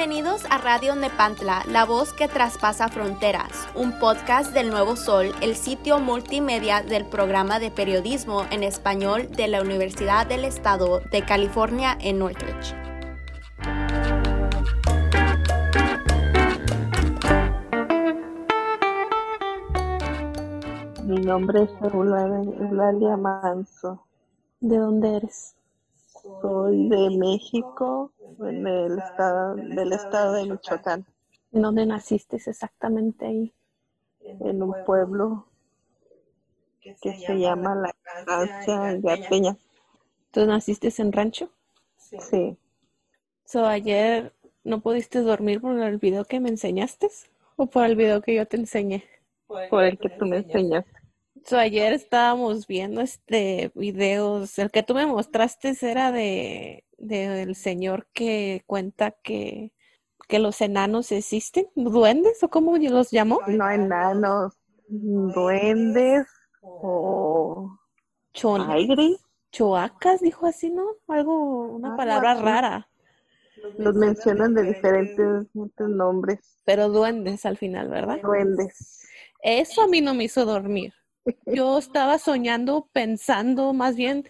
Bienvenidos a Radio Nepantla, la voz que traspasa fronteras, un podcast del Nuevo Sol, el sitio multimedia del programa de periodismo en español de la Universidad del Estado de California en Northridge. Mi nombre es Eulalia Manso. ¿De dónde eres? Soy de México, en el estado, del estado de Michoacán. ¿En dónde naciste exactamente ahí? En un pueblo que se llama La Estancia Garpeña. ¿Tú naciste en rancho? Sí. So, ayer no pudiste dormir por el video que me enseñaste o por el video que yo te enseñé? Por el que tú me enseñaste. So, ayer estábamos viendo este videos, el que tú me mostraste era de del señor que cuenta que, que los enanos existen, duendes o cómo los llamó? No enanos, duendes o aire. Choacas, dijo así, ¿no? Algo, una palabra rara. Los mencionan de diferentes nombres. Pero duendes al final, ¿verdad? Duendes. Eso a mí no me hizo dormir. Yo estaba soñando, pensando más bien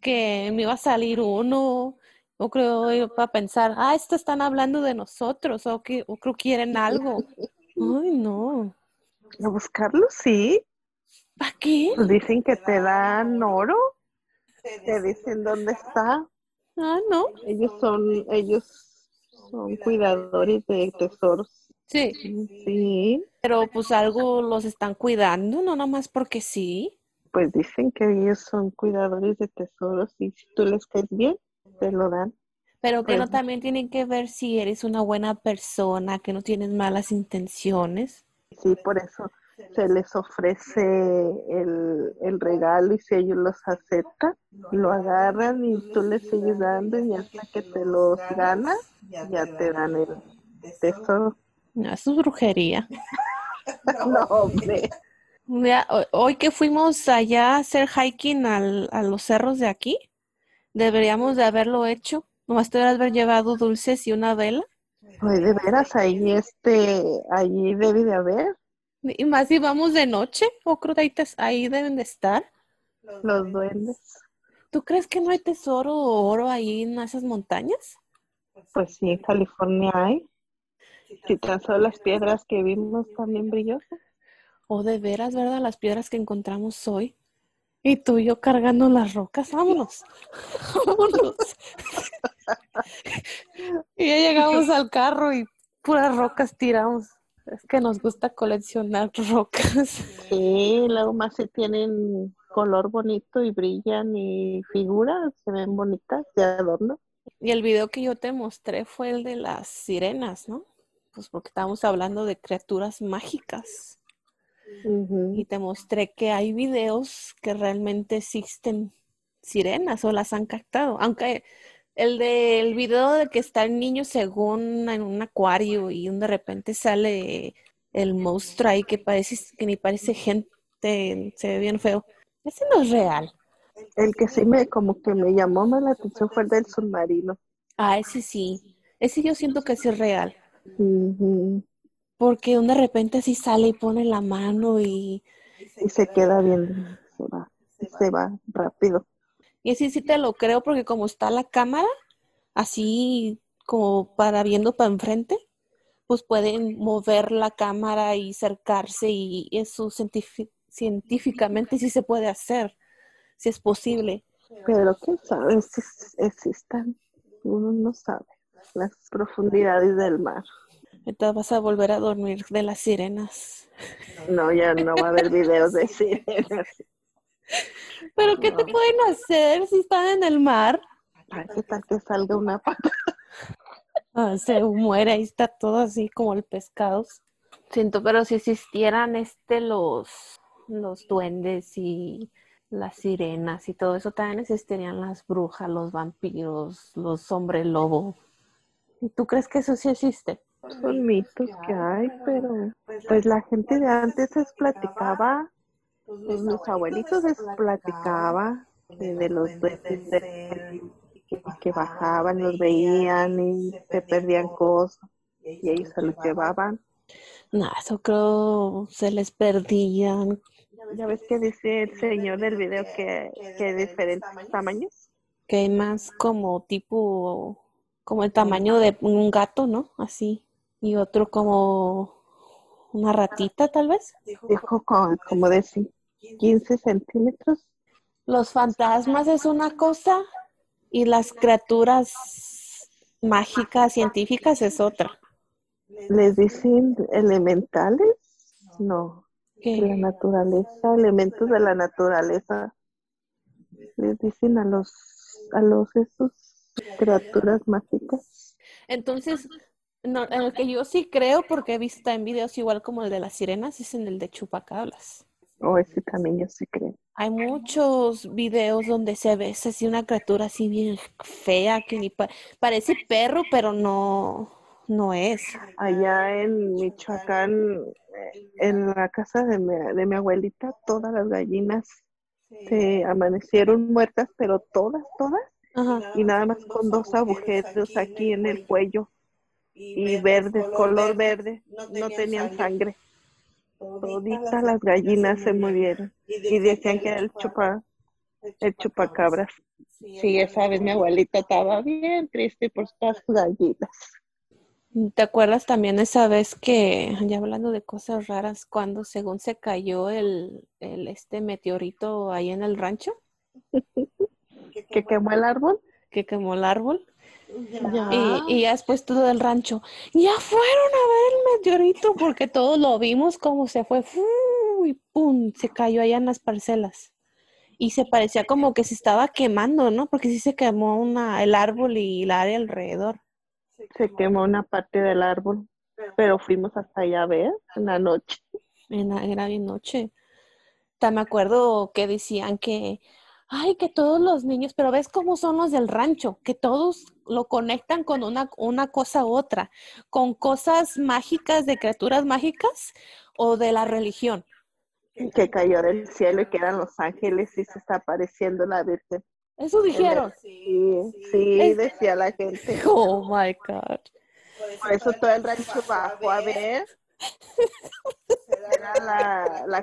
que me iba a salir uno, o creo para pensar, ah, estos están hablando de nosotros, o que o creo que quieren algo. Ay, no. A buscarlo, sí. ¿Para qué? Pues dicen que te dan oro. Te dicen dónde está. Ah, no. Ellos son, ellos son cuidadores de tesoros. Sí. Sí. Pero pues algo los están cuidando, no nomás porque sí. Pues dicen que ellos son cuidadores de tesoros y si tú les caes bien, te lo dan. Pero que no Pues- también tienen que ver si eres una buena persona, que no tienes malas intenciones. Sí, por eso se les ofrece el, el regalo y si ellos los aceptan, lo agarran y tú les sigues dando y hasta que te los ganas, ya te dan el tesoro. No, eso es brujería. No, hombre. Ya, hoy que fuimos allá a hacer hiking al- a los cerros de aquí, deberíamos de haberlo hecho. Nomás te haber llevado dulces y una vela. Pues de veras, ahí este, allí debe de haber Y más si vamos de noche, o creo que ahí, deben de estar. los duendes. ¿Tú crees que no hay tesoro o oro ahí en esas montañas? Pues sí, en California hay. Si tan solo las piedras que vimos también brillosas. O de veras, ¿verdad? Las piedras que encontramos hoy. Y tú y yo cargando las rocas. Vámonos. Vámonos. y ya llegamos al carro y puras rocas tiramos. Es que nos gusta coleccionar rocas. Sí, luego más si tienen color bonito y brillan y figuras, se ven bonitas de adorno. Y el video que yo te mostré fue el de las sirenas, ¿no? Pues porque estábamos hablando de criaturas mágicas. Y te mostré que hay videos que realmente existen sirenas o las han captado. Aunque el del video de que está el niño según en un acuario y de repente sale el monstruo ahí que parece que ni parece gente, se ve bien feo. Ese no es real. El que sí me como que me llamó más la atención fue el del submarino. Ah, ese sí. Ese yo siento que sí es real. Ujú. Porque de repente así sale y pone la mano y, Y se queda viendo, se va, se va rápido. y así sí te lo creo porque como está la cámara, así como para viendo para enfrente, pues pueden mover la cámara y acercarse y eso científi- científicamente sí se puede hacer, si es posible. Pero quién sabe si existan, uno no sabe las profundidades del mar. Entonces vas a volver a dormir de las sirenas. No, ya no va a haber videos de sirenas. Pero ¿qué te pueden hacer si están en el mar? Ay, ¿Qué tal que salga una pata? Ah, se muere, ahí está todo así como el pescado. Siento, pero si existieran este los, los duendes y las sirenas y todo eso, también existirían las brujas, los vampiros, los hombres lobo. ¿Y tú crees que eso sí existe? Son mitos que hay, pero pues la gente de antes les platicaba, pues los abuelitos les platicaba de, de los duendes de- que, bajaban, los veían y se perdían cosas y ellos se los llevaban. No, eso creo se les perdían. Ya ves que dice el señor del video que, que hay diferentes tamaños. Que hay más como tipo, como el tamaño de un gato, ¿no? Así. Y otro como una ratita, tal vez. Dijo como de 15 centímetros. Los fantasmas es una cosa y las criaturas mágicas, científicas es otra. ¿Les dicen elementales? No. La naturaleza, elementos de la naturaleza. Les dicen a los, a los esos criaturas mágicas. Entonces, no, en que yo sí creo, porque he visto en videos igual como el de las sirenas, es en el de chupacabras. Oh, ese también yo sí creo. Hay muchos videos donde se ve así una criatura así bien fea que ni parece perro, pero no, no es. Allá en Michoacán, en la casa de mi, de mi abuelita, todas las gallinas se amanecieron muertas, pero todas, todas, y nada más con dos agujeros aquí en el cuello y verde, color verde, no tenían sangre. Toditas las gallinas se murieron y decían que era el chupa, el chupacabras. Sí, esa vez mi abuelita estaba bien triste por estas gallinas. ¿Te acuerdas también esa vez que, ya hablando de cosas raras, cuando según se cayó el, el este meteorito ahí en el rancho? ¿Que quemó el árbol? Que quemó el árbol. Y, y, ya después todo el rancho, ya fueron a ver el meteorito porque todos lo vimos como se fue y pum, se cayó allá en las parcelas. Y se parecía como que se estaba quemando, ¿no? Porque sí se quemó una, el árbol y el área alrededor. Se quemó una parte del árbol, pero fuimos hasta allá a ver en la noche. En la, era bien noche. me acuerdo que decían que ay, que todos los niños, pero ves cómo son los del rancho, que todos lo conectan con una, una cosa u otra, con cosas mágicas de criaturas mágicas o de la religión. Que cayó del cielo y que eran los ángeles y se está apareciendo la Virgen. Eso dijeron. Sí, sí, decía la gente. Oh my God. Por eso todo el rancho bajó a ver. Era la, la, la,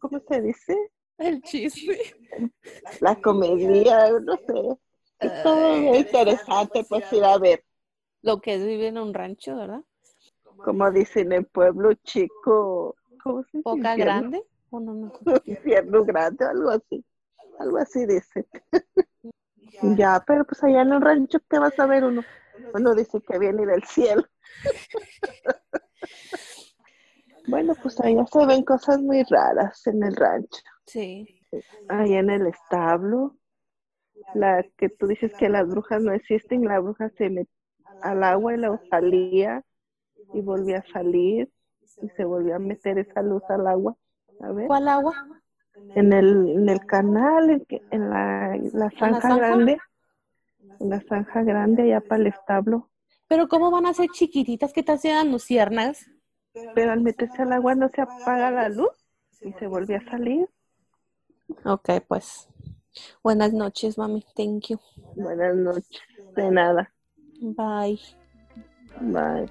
¿cómo se dice? El chisme. La comedia, no sé. Es todo muy interesante pues ir a ver. Lo que es vivir en un rancho, ¿verdad? Como dicen en pueblo chico. ¿Cómo se ¿Poca grande? ¿O no, no? Infierno grande, algo así. Algo así dice. ya, pero pues allá en el rancho, ¿qué vas a ver uno? Uno dice que viene del cielo. bueno, pues allá se ven cosas muy raras en el rancho. Sí. Ahí en el establo, la que tú dices que las brujas no existen, la bruja se metió al agua y luego salía y volvía a salir y se volvía a meter esa luz al agua. A ver. ¿Cuál agua? En el, en el canal, en, en la, la zanja grande, en la zanja grande allá para el establo. Pero ¿cómo van a ser chiquititas que te hacen luciernas? Pero al meterse al agua no se apaga la luz y se volvía a salir. Ok, pues. Buenas noches, mami. Thank you. Buenas noches. De nada. Bye. Bye.